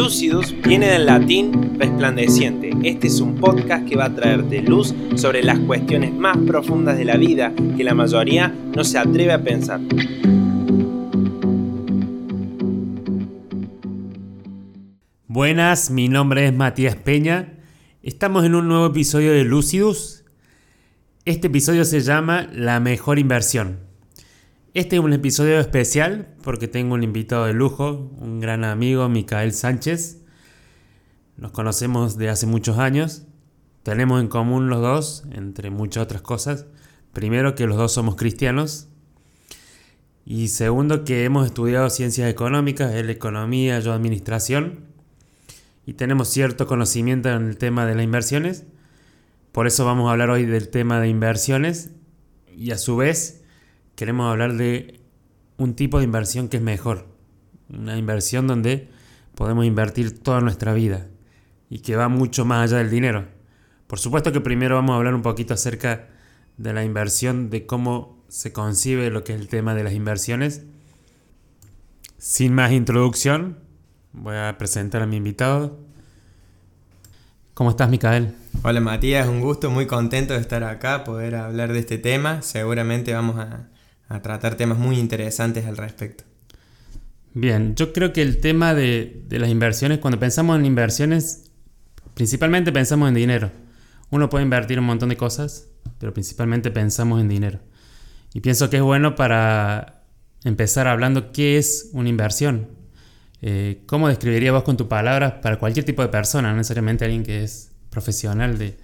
Lucidus viene del latín resplandeciente. Este es un podcast que va a traerte luz sobre las cuestiones más profundas de la vida que la mayoría no se atreve a pensar. Buenas, mi nombre es Matías Peña. Estamos en un nuevo episodio de Lucidus. Este episodio se llama La mejor inversión. Este es un episodio especial porque tengo un invitado de lujo, un gran amigo, Micael Sánchez. Nos conocemos de hace muchos años. Tenemos en común los dos, entre muchas otras cosas. Primero que los dos somos cristianos. Y segundo que hemos estudiado ciencias económicas, él economía, yo administración. Y tenemos cierto conocimiento en el tema de las inversiones. Por eso vamos a hablar hoy del tema de inversiones. Y a su vez queremos hablar de un tipo de inversión que es mejor. Una inversión donde podemos invertir toda nuestra vida y que va mucho más allá del dinero. Por supuesto que primero vamos a hablar un poquito acerca de la inversión, de cómo se concibe lo que es el tema de las inversiones. Sin más introducción, voy a presentar a mi invitado. ¿Cómo estás, Micael? Hola, Matías, un gusto, muy contento de estar acá, poder hablar de este tema. Seguramente vamos a, a tratar temas muy interesantes al respecto. Bien, yo creo que el tema de, las inversiones, cuando pensamos en inversiones, principalmente pensamos en dinero. Uno puede invertir un montón de cosas, pero principalmente pensamos en dinero. Y pienso que es bueno para empezar hablando qué es una inversión. Eh, ¿Cómo describirías vos con tus palabras para cualquier tipo de persona, no necesariamente alguien que es profesional de,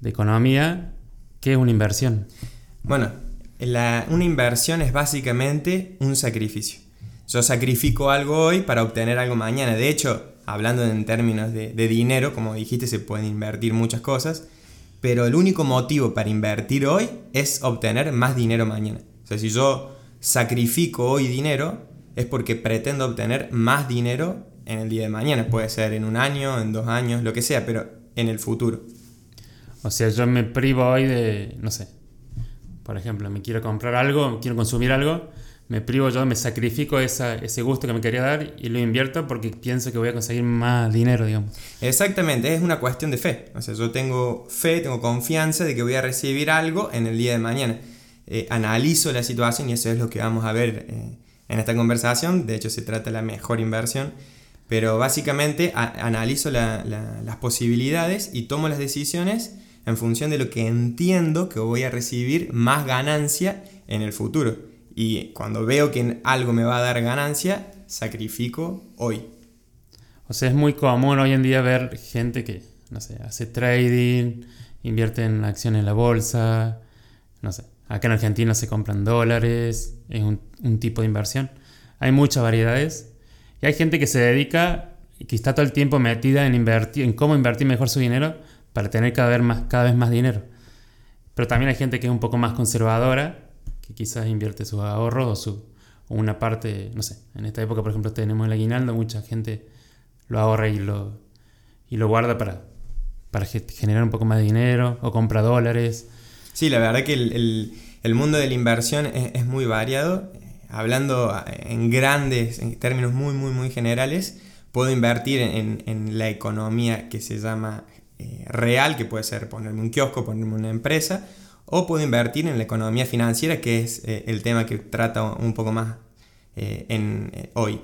de economía, qué es una inversión? Bueno, una inversión es básicamente un sacrificio. Yo sacrifico algo hoy para obtener algo mañana. De hecho, hablando en términos de, dinero, como dijiste, se pueden invertir muchas cosas, pero el único motivo para invertir hoy es obtener más dinero mañana. O sea, si yo sacrifico hoy dinero, es porque pretendo obtener más dinero en el día de mañana. Puede ser en un año, en dos años, lo que sea, pero en el futuro. O sea, yo me privo hoy de, no sé, por ejemplo, me quiero comprar algo, quiero consumir algo, me privo yo, me sacrifico ese gusto que me quería dar y lo invierto porque pienso que voy a conseguir más dinero, digamos. Exactamente, es una cuestión de fe. O sea, yo tengo fe, tengo confianza de que voy a recibir algo en el día de mañana. Eh, analizo la situación y eso es lo que vamos a ver eh, en esta conversación. De hecho, se trata de la mejor inversión. Pero básicamente analizo las posibilidades y tomo las decisiones en función de lo que entiendo que voy a recibir más ganancia en el futuro. Y cuando veo que algo me va a dar ganancia, sacrifico hoy. O sea, es muy común hoy en día ver gente que, no sé, hace trading, invierte en acciones en la bolsa, no sé. Acá en Argentina se compran dólares, es un, tipo de inversión. Hay muchas variedades. Y hay gente que se dedica y que está todo el tiempo metida en invertir, en cómo invertir mejor su dinero para tener cada vez más, cada vez más dinero. Pero también hay gente que es un poco más conservadora, que quizás invierte sus ahorros o, su, una parte, no sé, en esta época por ejemplo tenemos el aguinaldo, mucha gente lo ahorra y lo, y lo guarda para, para generar un poco más de dinero o compra dólares. Sí, la verdad que el, el, mundo de la inversión es, es, muy variado. Hablando en grandes, en términos muy, muy, muy generales, puedo invertir en, en la economía que se llama eh, real, que puede ser ponerme un kiosco, ponerme una empresa, o puedo invertir en la economía financiera, que es eh, el tema que trata un poco más eh, hoy.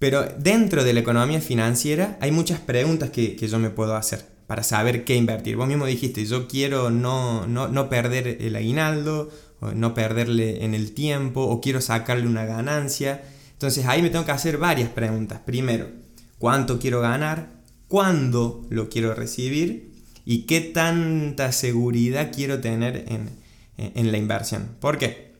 Pero dentro de la economía financiera hay muchas preguntas que, que, yo me puedo hacer para saber qué invertir. Vos mismo dijiste, yo quiero no, no, no perder el aguinaldo, no perderle en el tiempo, o quiero sacarle una ganancia. Entonces ahí me tengo que hacer varias preguntas. Primero, ¿cuánto quiero ganar? Cuándo lo quiero recibir y qué tanta seguridad quiero tener en, la inversión. ¿Por qué?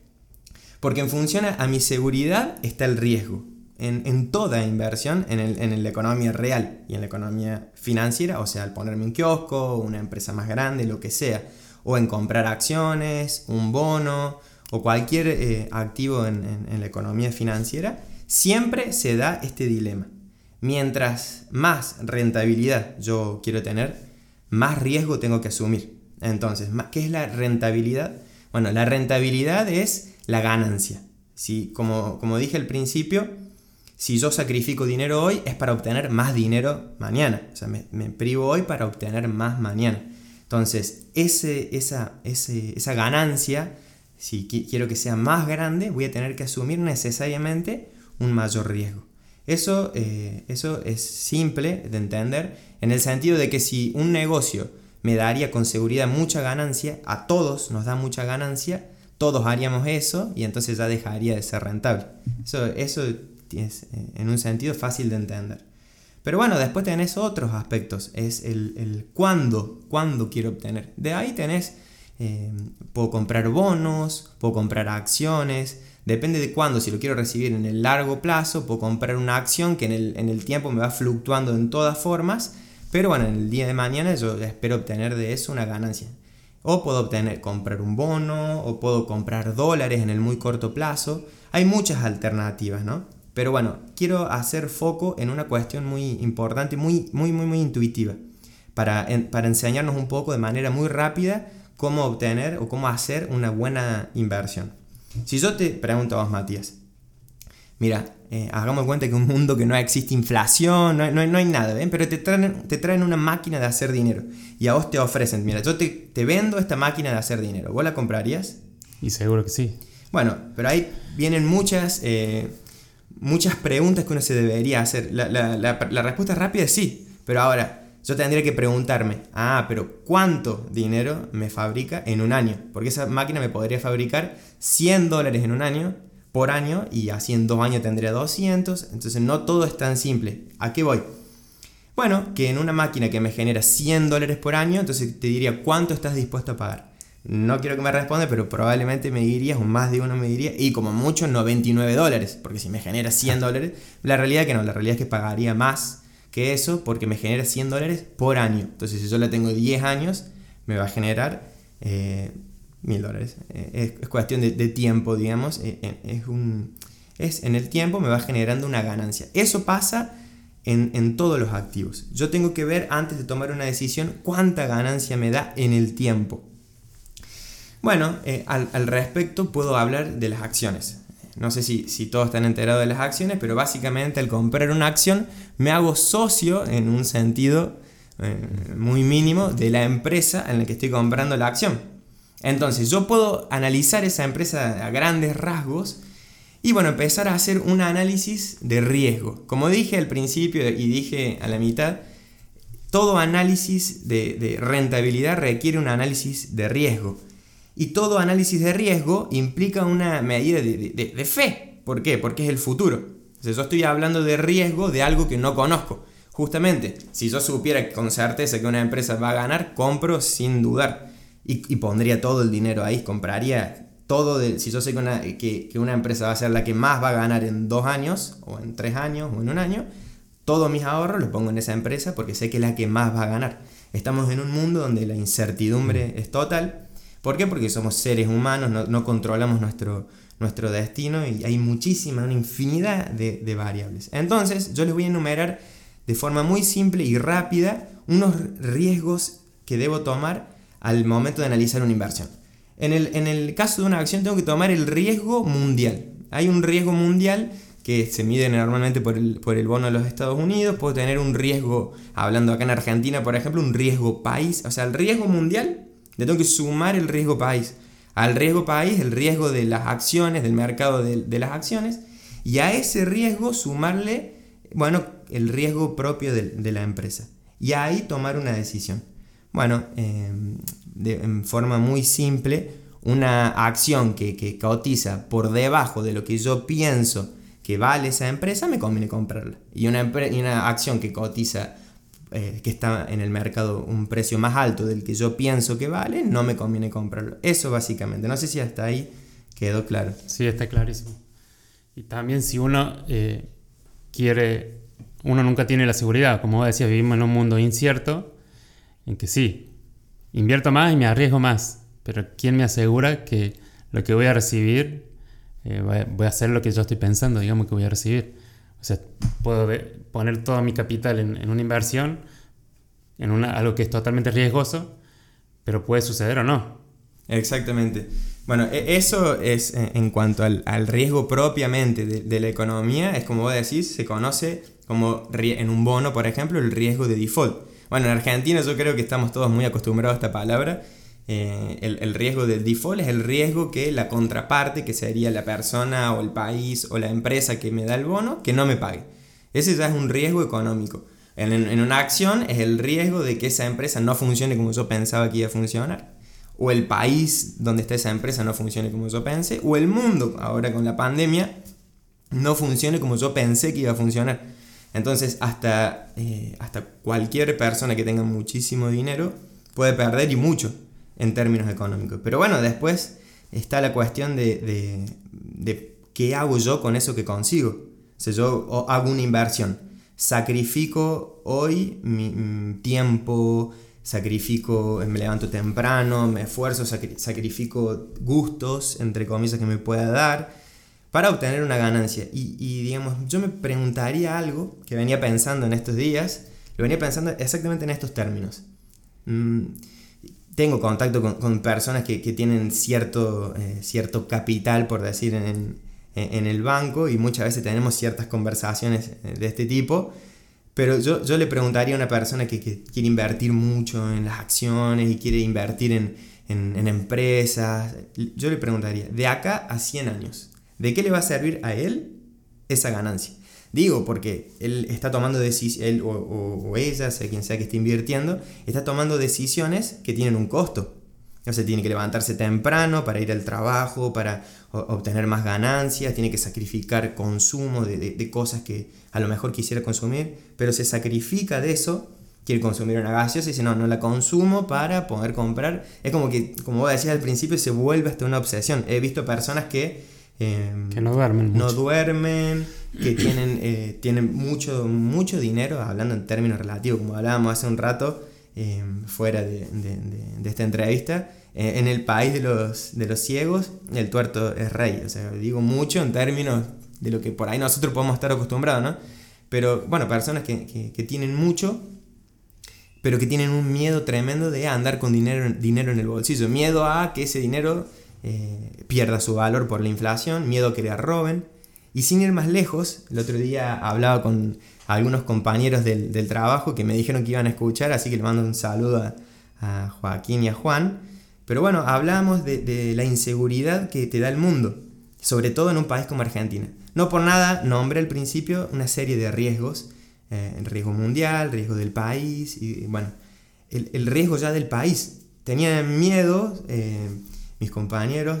Porque en función a mi seguridad está el riesgo. En, toda inversión, en, la economía real y en la economía financiera, o sea, al ponerme un kiosco, una empresa más grande, lo que sea, o en comprar acciones, un bono o cualquier eh, activo en la economía financiera, siempre se da este dilema mientras más rentabilidad yo quiero tener, más riesgo tengo que asumir. Entonces, ¿qué es la rentabilidad? Bueno, la rentabilidad es la ganancia. Como, como dije al principio, Si yo sacrifico dinero hoy es para obtener más dinero mañana. O sea, me, privo hoy para obtener más mañana. Entonces, ese, esa, esa ganancia, si quiero que sea más grande, voy a tener que asumir necesariamente un mayor riesgo. Eso, eh, eso es simple de entender en el sentido de que si un negocio me daría con seguridad mucha ganancia, a todos nos da mucha ganancia, todos haríamos eso y entonces ya dejaría de ser rentable. Eso, eso es eh, en un sentido fácil de entender. Pero bueno, después tenés otros aspectos, es el, el cuándo, cuándo quiero obtener. De ahí tenés, eh, puedo comprar bonos, puedo comprar acciones, Depende de cuándo, si lo quiero recibir en el largo plazo, puedo comprar una acción que en el, tiempo me va fluctuando en todas formas, pero bueno, en el día de mañana yo espero obtener de eso una ganancia. O puedo obtener, comprar un bono, o puedo comprar dólares en el muy corto plazo. Hay muchas alternativas, ¿no? Pero bueno, quiero hacer foco en una cuestión muy importante, muy, muy, muy, muy intuitiva, para, para enseñarnos un poco de manera muy rápida cómo obtener o cómo hacer una buena inversión. Si yo te pregunto a vos, Matías, mira, eh, hagamos cuenta que un mundo que no existe inflación, no, no, hay nada, ¿ven? pero te traen, te traen una máquina de hacer dinero y a vos te ofrecen, mira, yo te, te vendo esta máquina de hacer dinero, ¿vos la comprarías? Y seguro que sí. Bueno, pero ahí vienen muchas, eh, muchas preguntas que uno se debería hacer. La, la, la respuesta rápida es sí, pero ahora, yo tendría que preguntarme, ah, pero ¿cuánto dinero me fabrica en un año? Porque esa máquina me podría fabricar 100 dólares en un año, por año, y así en dos años tendría 200. Entonces no todo es tan simple. ¿A qué voy? Bueno, que en una máquina que me genera 100 dólares por año, entonces te diría, ¿cuánto estás dispuesto a pagar? No quiero que me responda, pero probablemente me dirías, o más de uno me diría, y como mucho 99 dólares, porque si me genera 100 dólares, la realidad es que no, la realidad es que pagaría más que eso porque me genera 100 dólares por año. Entonces, si yo la tengo 10 años, me va a generar eh, 1000 dólares. Eh, es, cuestión de, tiempo, digamos. Eh, eh, es, un, es en el tiempo me va generando una ganancia. Eso pasa en, en, todos los activos. Yo tengo que ver antes de tomar una decisión cuánta ganancia me da en el tiempo. Bueno, al, al respecto puedo hablar de las acciones. No sé si, si, todos están enterados de las acciones, pero básicamente al comprar una acción me hago socio en un sentido eh, muy mínimo de la empresa en la que estoy comprando la acción. Entonces yo puedo analizar esa empresa a grandes rasgos y bueno, empezar a hacer un análisis de riesgo. Como dije al principio y dije a la mitad, todo análisis de rentabilidad requiere un análisis de riesgo. Y todo análisis de riesgo implica una medida de, fe. ¿Por qué? Porque es el futuro. yo estoy hablando de riesgo de algo que no conozco. Justamente, si yo supiera con certeza que una empresa va a ganar, compro sin dudar. Y, pondría todo el dinero ahí, compraría todo. De, si yo sé que una, que, que una empresa va a ser la que más va a ganar en dos años, o en tres años, o en un año, todos mis ahorros los pongo en esa empresa porque sé que es la que más va a ganar. Estamos en un mundo donde la incertidumbre es total ¿Por qué? Porque somos seres humanos, no, controlamos nuestro, nuestro destino y hay muchísima, una infinidad de, variables. Entonces, yo les voy a enumerar de forma muy simple y rápida unos riesgos que debo tomar al momento de analizar una inversión. En el, en el caso de una acción tengo que tomar el riesgo mundial. Hay un riesgo mundial que se mide normalmente por el, por el, bono de los Estados Unidos. Puedo tener un riesgo, hablando acá en Argentina, por ejemplo, un riesgo país. O sea, el riesgo mundial le tengo que sumar el riesgo país. Al riesgo país, el riesgo de las acciones, del mercado de, las acciones, y a ese riesgo sumarle, bueno, el riesgo propio de, la empresa. Y ahí tomar una decisión. Bueno, em, de, en forma muy simple, una acción que, que cotiza por debajo de lo que yo pienso que vale esa empresa, me conviene comprarla. Y una, y una acción que cotiza eh, que está en el mercado un precio más alto del que yo pienso que vale, no me conviene comprarlo. Eso básicamente. No sé si hasta ahí quedó claro. Sí, está clarísimo. Y también si uno eh, quiere, uno nunca tiene la seguridad, como vos decías, vivimos en un mundo incierto, en que sí, invierto más y me arriesgo más, pero ¿quién me asegura que lo que voy a recibir, eh, voy a hacer lo que yo estoy pensando, digamos que voy a recibir? O sea, puedo poner todo mi capital en, una inversión, en una, algo que es totalmente riesgoso, pero puede suceder o no. Exactamente. Bueno, e, eso es eh, en cuanto al, riesgo propiamente de, la economía, es como vos decís, se conoce como en un bono, por ejemplo, el riesgo de default. Bueno, en Argentina yo creo que estamos todos muy acostumbrados a esta palabra. Eh, el, riesgo de default es el riesgo que la contraparte, que sería la persona o el país o la empresa que me da el bono, que no me pague. Ese ya es un riesgo económico. En, en una acción es el riesgo de que esa empresa no funcione como yo pensaba que iba a funcionar o el país donde está esa empresa no funcione como yo pensé, o el mundo ahora con la pandemia no funcione como yo pensé que iba a funcionar. Entonces hasta, eh, hasta cualquier persona que tenga muchísimo dinero puede perder y mucho en términos económicos. Pero bueno, después está la cuestión de, de, qué hago yo con eso que consigo. O sea, yo hago una inversión, sacrifico hoy mi tiempo, sacrifico, me levanto temprano, me esfuerzo, sacrifico gustos, entre comillas, que me pueda dar para obtener una ganancia. Y, digamos, yo me preguntaría algo que venía pensando en estos días, lo venía pensando exactamente en estos términos. Mm, tengo contacto con, personas que, tienen cierto, eh, cierto capital, por decir, en, en el banco y muchas veces tenemos ciertas conversaciones eh, de este tipo pero yo, yo le preguntaría a una persona que, quiere invertir mucho en las acciones y quiere invertir en, en, empresas, yo le preguntaría, de acá a 100 años, ¿de qué le va a servir a él esa ganancia? Digo, porque él está tomando decisiones, él o, o, ella, sea quien sea que esté invirtiendo, está tomando decisiones que tienen un costo. O sea, tiene que levantarse temprano para ir al trabajo, para obtener más ganancias, tiene que sacrificar consumo de, de, cosas que a lo mejor quisiera consumir, pero se sacrifica de eso, quiere consumir una gaseosa y dice, no, no la consumo para poder comprar. Es como que, como vos decías al principio, se vuelve hasta una obsesión. He visto personas que... Em, que no duermen. No duermen, que tienen, eh, tienen mucho, mucho dinero, hablando en términos relativos, como hablábamos hace un rato, Em, fuera de, esta entrevista. Eh, en el país de los, de los ciegos, el tuerto es rey. O sea, digo mucho en términos de lo que por ahí nosotros podemos estar acostumbrados, ¿no? Pero bueno, personas que, tienen mucho, pero que tienen un miedo tremendo de andar con dinero, dinero en el bolsillo. Miedo a que ese dinero eh, pierda su valor por la inflación, miedo que le roben. Y sin ir más lejos, el otro día hablaba con algunos compañeros del, trabajo que me dijeron que iban a escuchar, así que le mando un saludo a, Joaquín y a Juan. Pero bueno, hablamos de, la inseguridad que te da el mundo, sobre todo en un país como Argentina. No por nada nombré al principio una serie de riesgos, eh, el riesgo mundial, riesgo del país, y bueno, el, riesgo ya del país. Tenían miedo eh, mis compañeros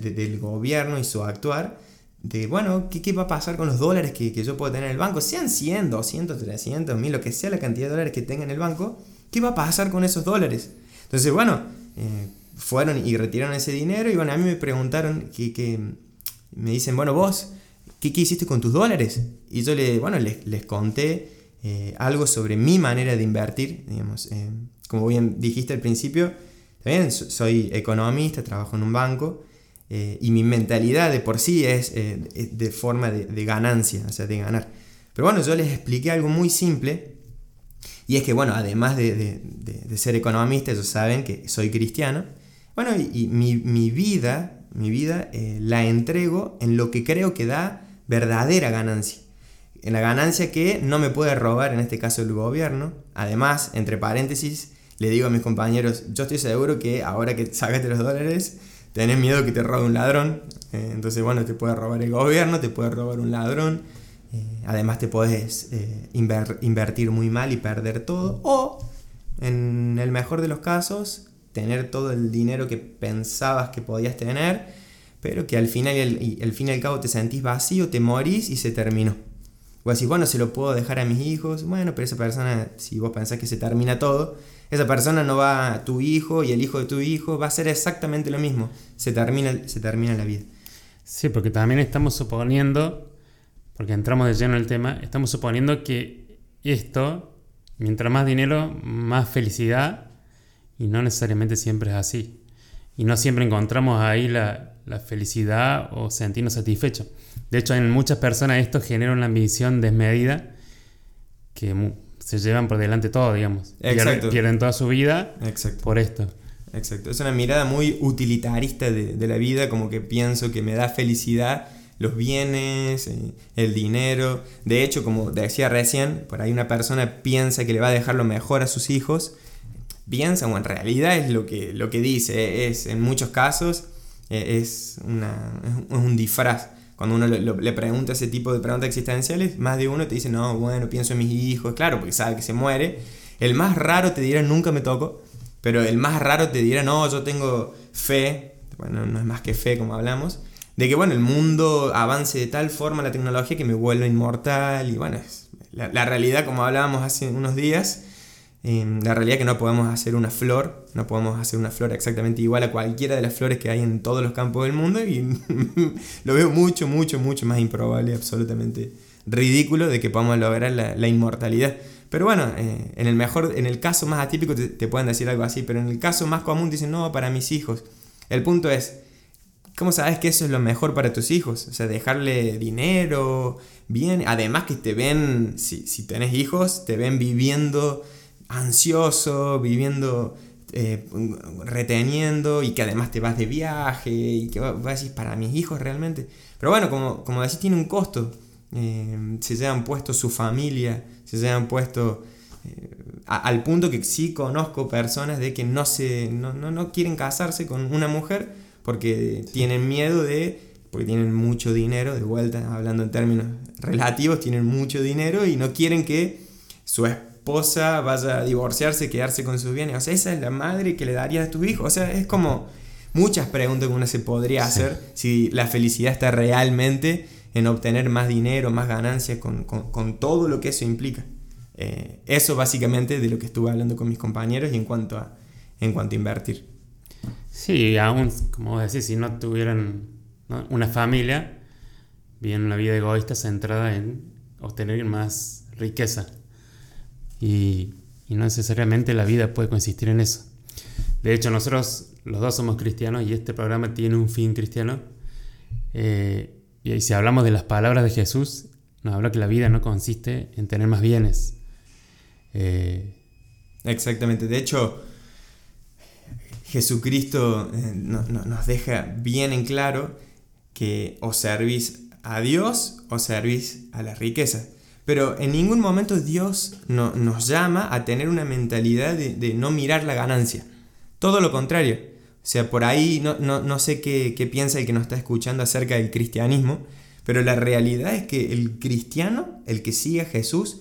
del gobierno y su actuar de, bueno, ¿qué, va a pasar con los dólares que, yo puedo tener en el banco? Sean 100, 200, 300, 1000, lo que sea la cantidad de dólares que tenga en el banco, ¿qué va a pasar con esos dólares? Entonces, bueno, eh, fueron y retiraron ese dinero y bueno, a mí me preguntaron, que, me dicen, bueno, vos, ¿qué, hiciste con tus dólares? Y yo le, bueno, les, conté eh, algo sobre mi manera de invertir, digamos, eh, como bien dijiste al principio, también soy economista, trabajo en un banco, eh, y mi mentalidad de por sí es eh, de forma de, ganancia, o sea, de ganar. Pero bueno, yo les expliqué algo muy simple, y es que, bueno, además de, ser economista, ellos saben que soy cristiano, bueno, y, mi, vida, mi vida eh, la entrego en lo que creo que da verdadera ganancia. En la ganancia que no me puede robar, en este caso el gobierno. Además, entre paréntesis, le digo a mis compañeros, yo estoy seguro que ahora que sacaste los dólares, tenés miedo que te robe un ladrón. Eh, entonces, bueno, te puede robar el gobierno, te puede robar un ladrón. Eh, además, te puedes eh, invertir muy mal y perder todo. O, en el mejor de los casos, tener todo el dinero que pensabas que podías tener, pero que al final y al fin y al cabo te sentís vacío, te morís y se terminó. O así, bueno, se lo puedo dejar a mis hijos. Bueno, pero esa persona, si vos pensás que se termina todo, esa persona no va a tu hijo y el hijo de tu hijo, va a ser exactamente lo mismo. Se termina, se termina la vida. Sí, porque también estamos suponiendo, porque entramos de lleno en el tema, estamos suponiendo que esto, mientras más dinero, más felicidad, y no necesariamente siempre es así. Y no siempre encontramos ahí la, la felicidad o sentirnos satisfechos. De hecho, en muchas personas esto genera una ambición desmedida que se llevan por delante todo, digamos. Exacto. Pierden, toda su vida por esto. exacto. Es una mirada muy utilitarista de, la vida, como que pienso que me da felicidad los bienes, eh, el dinero. De hecho, como decía recién, por ahí una persona piensa que le va a dejar lo mejor a sus hijos. Piensa, o en realidad es lo que, lo que dice, es en muchos casos eh, es, una, es un disfraz. Cuando uno le, pregunta ese tipo de preguntas existenciales, más de uno te dice, no, bueno, pienso en mis hijos, claro, porque sabe que se muere. El más raro te dirá, nunca me toco, pero el más raro te dirá, no, yo tengo fe, bueno, no es más que fe como hablamos, de que, bueno, el mundo avance de tal forma la tecnología que me vuelva inmortal y, bueno, la, la realidad, como hablábamos hace unos días, la realidad es que no podemos hacer una flor, no podemos hacer una flor exactamente igual a cualquiera de las flores que hay en todos los campos del mundo y lo veo mucho, mucho, mucho más improbable, absolutamente ridículo de que podamos lograr la, inmortalidad. Pero bueno, eh, en el mejor, en el caso más atípico te, te, pueden decir algo así, pero en el caso más común dicen, no, para mis hijos. El punto es, ¿cómo sabes que eso es lo mejor para tus hijos? O sea, dejarle dinero, bien, además que te ven, si, si tenés hijos, te ven viviendo ansioso, viviendo, eh, reteniendo y que además te vas de viaje y que vas a decir, para mis hijos realmente. Pero bueno, como, como decís, tiene un costo. Eh, se llevan puesto su familia, se llevan puesto eh, al punto que sí conozco personas de que no, se, no, no, no quieren casarse con una mujer porque tienen miedo de porque tienen mucho dinero, de vuelta, hablando en términos relativos, tienen mucho dinero y no quieren que su esposa vaya a divorciarse, quedarse con sus bienes. O sea, esa es la madre que le daría a tu hijo. O sea, es como muchas preguntas que uno se podría hacer si la felicidad está realmente en obtener más dinero, más ganancias, con, todo lo que eso implica. Eh, eso básicamente de lo que estuve hablando con mis compañeros y en cuanto a, en cuanto a invertir. Sí, aún, como decís, si no tuvieran una familia, viven una vida egoísta centrada en obtener más riqueza. Y, no necesariamente la vida puede consistir en eso. De hecho, nosotros los dos somos cristianos y este programa tiene un fin cristiano. Eh, y si hablamos de las palabras de Jesús, nos habla que la vida no consiste en tener más bienes. Eh, Exactamente. De hecho, Jesucristo eh, nos deja bien en claro que o servís a Dios o servís a la riqueza. Pero en ningún momento Dios no, nos llama a tener una mentalidad de, no mirar la ganancia. Todo lo contrario. O sea, por ahí no, no, sé qué, qué, piensa el que nos está escuchando acerca del cristianismo, pero la realidad es que el cristiano, el que sigue a Jesús,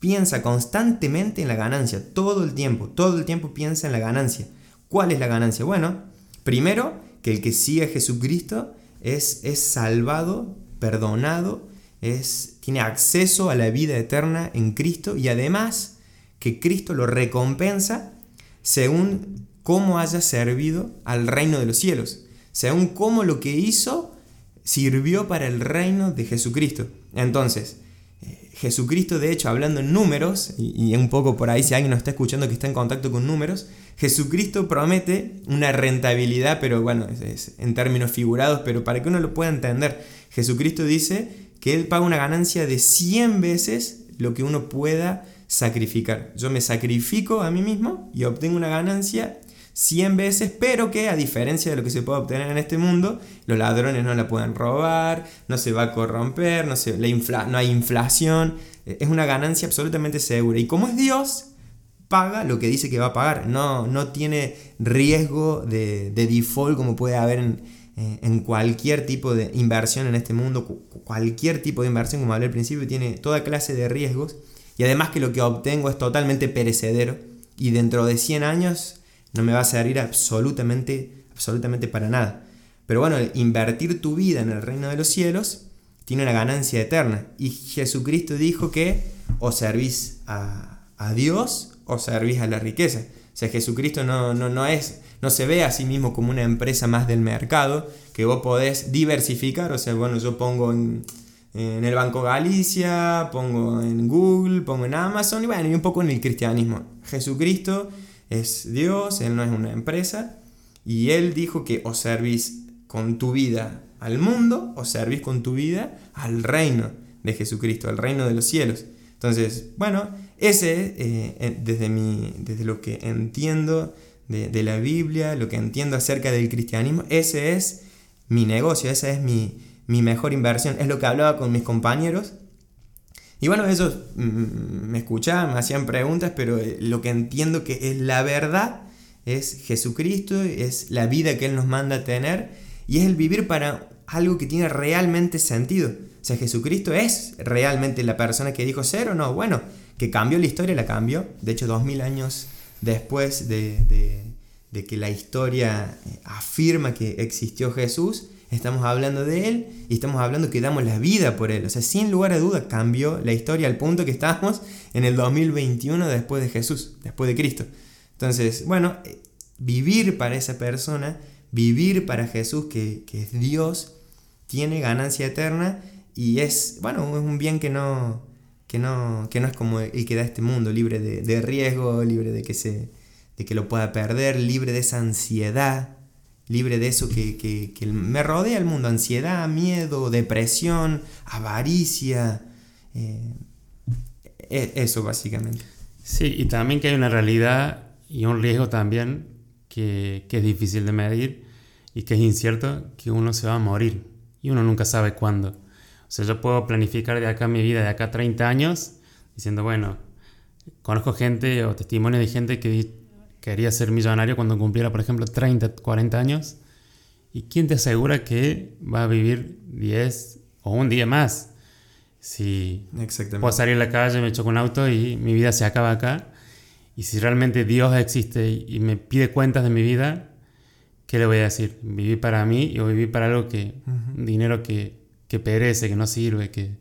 piensa constantemente en la ganancia, todo el tiempo, todo el tiempo piensa en la ganancia. ¿Cuál es la ganancia? Bueno, primero, que el que sigue a Jesucristo es, es salvado, perdonado es, tiene acceso a la vida eterna en Cristo y además que Cristo lo recompensa según cómo haya servido al reino de los cielos, según cómo lo que hizo sirvió para el reino de Jesucristo. Entonces, eh, Jesucristo, de hecho, hablando en números, y, un poco por ahí si alguien nos está escuchando que está en contacto con números, Jesucristo promete una rentabilidad, pero bueno, es en términos figurados, pero para que uno lo pueda entender, Jesucristo dice que Él paga una ganancia de 100 veces lo que uno pueda sacrificar. Yo me sacrifico a mí mismo y obtengo una ganancia 100 veces, pero que a diferencia de lo que se puede obtener en este mundo, los ladrones no la pueden robar, no se va a corromper, no, se, no hay inflación, e, es una ganancia absolutamente segura. Y como es Dios, paga lo que dice que va a pagar, no, no tiene riesgo de, de default como puede haber en, eh, en cualquier tipo de inversión en este mundo, cualquier tipo de inversión, como hablé al principio, tiene toda clase de riesgos y además que lo que obtengo es totalmente perecedero y dentro de 100 años no me va a servir absolutamente, absolutamente para nada. Pero bueno, invertir tu vida en el reino de los cielos tiene una ganancia eterna. Y Jesucristo dijo que o servís a, a Dios o servís a la riqueza. Sea, Jesucristo no, no, no es no se ve a sí mismo como una empresa más del mercado, que vos podés diversificar, o sea, bueno, yo pongo en, el Banco Galicia, pongo en Google, pongo en Amazon y bueno, y un poco en el cristianismo. Jesucristo es Dios, Él no es una empresa, y Él dijo que o servís con tu vida al mundo o servís con tu vida al reino de Jesucristo, al reino de los cielos. Entonces, bueno, ese, eh, desde, mi, desde lo que entiendo de, la Biblia, lo que entiendo acerca del cristianismo, ese es mi negocio, esa es mi, mi mejor inversión. Es lo que hablaba con mis compañeros. Y bueno, ellos mm, me escuchaban, me hacían preguntas, pero eh, lo que entiendo que es la verdad es Jesucristo, es la vida que Él nos manda tener y es el vivir para algo que tiene realmente sentido. O sea, Jesucristo es realmente la persona que dijo ser o no. Bueno, que cambió la historia, la cambió. De hecho, dos mil años después de, que la historia eh, afirma que existió Jesús, estamos hablando de Él y estamos hablando que damos la vida por Él. O sea, sin lugar a duda cambió la historia al punto que estamos en el 2021 después de Jesús, después de Cristo. Entonces, bueno, eh, vivir para esa persona, vivir para Jesús, que, es Dios, tiene ganancia eterna y es, bueno, es un bien que no, que no, que no es como el que da este mundo, libre de, riesgo, libre de que, se, de que lo pueda perder, libre de esa ansiedad, libre de eso que, me rodea el mundo, ansiedad, miedo, depresión, avaricia, eh, e, eso básicamente. Sí, y también que hay una realidad y un riesgo también que, que es difícil de medir y que es incierto, que uno se va a morir y uno nunca sabe cuándo. O sea, yo puedo planificar de acá mi vida, de acá 30 años, diciendo, bueno, conozco gente o testimonios de gente que quería ser millonario cuando cumpliera, por ejemplo, 30, 40 años. ¿Y quién te asegura que va a vivir 10 o un día más? Si puedo salir a la calle, me choco un auto y mi vida se acaba acá. Y si realmente Dios existe y me pide cuentas de mi vida, ¿qué le voy a decir? ¿Vivir para mí o vivir para algo que, dinero que que perece, que no sirve, que,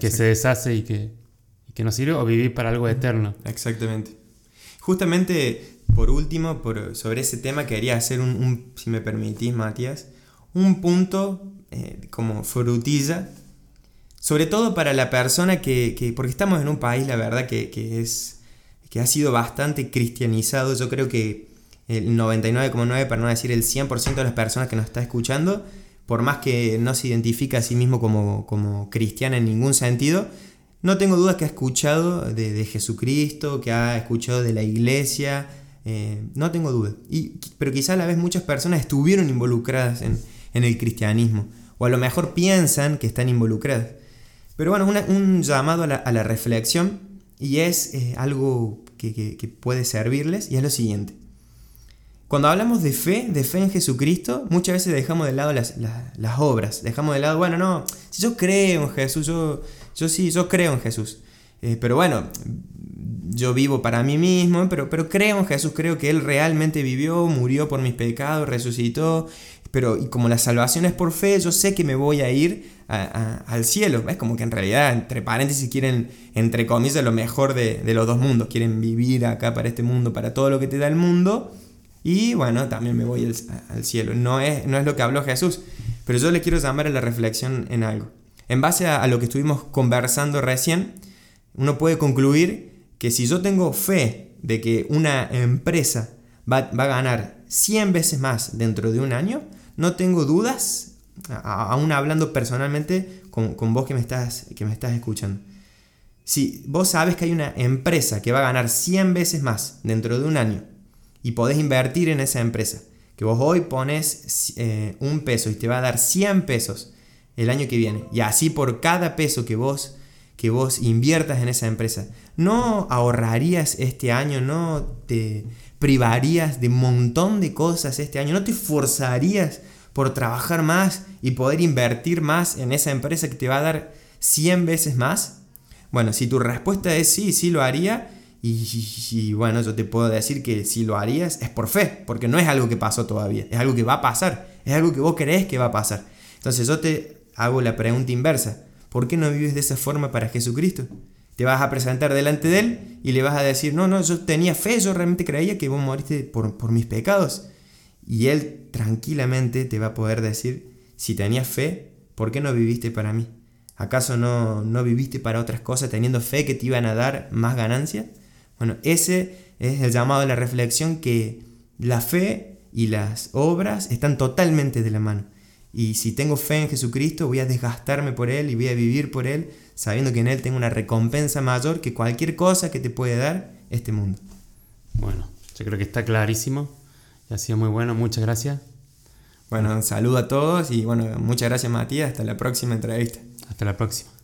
que se deshace y que, que no sirve, o vivir para algo eterno. Exactamente. Justamente, por último, por, sobre ese tema, quería hacer un, si me permitís, Matías, un punto eh, como frutilla, sobre todo para la persona que, que, porque estamos en un país, la verdad, que, que, es, que ha sido bastante cristianizado, yo creo que el 99,9, para no decir el 100% de las personas que nos está escuchando, por más que no se identifica a sí mismo como, como cristiana en ningún sentido, no tengo dudas que ha escuchado de, Jesucristo, que ha escuchado de la iglesia, eh, no tengo duda. Y, pero quizá a la vez muchas personas estuvieron involucradas en, el cristianismo, o a lo mejor piensan que están involucradas. Pero bueno, un llamado a la, reflexión y es eh, algo que puede servirles y es lo siguiente. Cuando hablamos de fe, de fe en Jesucristo, muchas veces dejamos de lado las, obras. Dejamos de lado, bueno, no, si yo creo en Jesús, yo, yo sí, yo creo en Jesús. Eh, pero bueno, yo vivo para mí mismo, pero, pero creo en Jesús, creo que Él realmente vivió, murió por mis pecados, resucitó. Pero y como la salvación es por fe, yo sé que me voy a ir al cielo. Es como que en realidad, entre paréntesis, quieren, entre comillas, lo mejor de, de los dos mundos. Quieren vivir acá para este mundo, para todo lo que te da el mundo y bueno, también me voy al, cielo. No es, no es lo que habló Jesús, pero yo le quiero llamar a la reflexión en algo. En base a, lo que estuvimos conversando recién, uno puede concluir que si yo tengo fe de que una empresa va, a ganar 100 veces más dentro de un año, no tengo dudas, aún hablando personalmente con, con, vos que me, estás, que me estás escuchando. Si vos sabes que hay una empresa que va a ganar 100 veces más dentro de un año y podés invertir en esa empresa. Que vos hoy pones eh, un peso y te va a dar 100 pesos el año que viene. Y así por cada peso que vos, que vos inviertas en esa empresa, no ahorrarías este año, no te privarías de un montón de cosas este año, no te forzarías por trabajar más y poder invertir más en esa empresa que te va a dar 100 veces más. Bueno, si tu respuesta es sí, sí lo haría, y, bueno, yo te puedo decir que si lo harías es por fe, porque no es algo que pasó todavía, es algo que va a pasar, es algo que vos crees que va a pasar. Entonces yo te hago la pregunta inversa, ¿por qué no vives de esa forma para Jesucristo? Te vas a presentar delante de Él y le vas a decir, no, no, yo tenía fe, yo realmente creía que vos moriste por, por mis pecados. Y Él tranquilamente te va a poder decir, si tenías fe, ¿por qué no viviste para mí? ¿Acaso no, no viviste para otras cosas teniendo fe que te iban a dar más ganancia? Bueno, ese es el llamado de la reflexión que la fe y las obras están totalmente de la mano. Y si tengo fe en Jesucristo, voy a desgastarme por Él y voy a vivir por Él, sabiendo que en Él tengo una recompensa mayor que cualquier cosa que te puede dar este mundo. Bueno, Yo creo que está clarísimo. Y ha sido muy bueno. Muchas gracias. Bueno, un saludo a todos y bueno, muchas gracias Matías. Hasta la próxima entrevista. Hasta la próxima.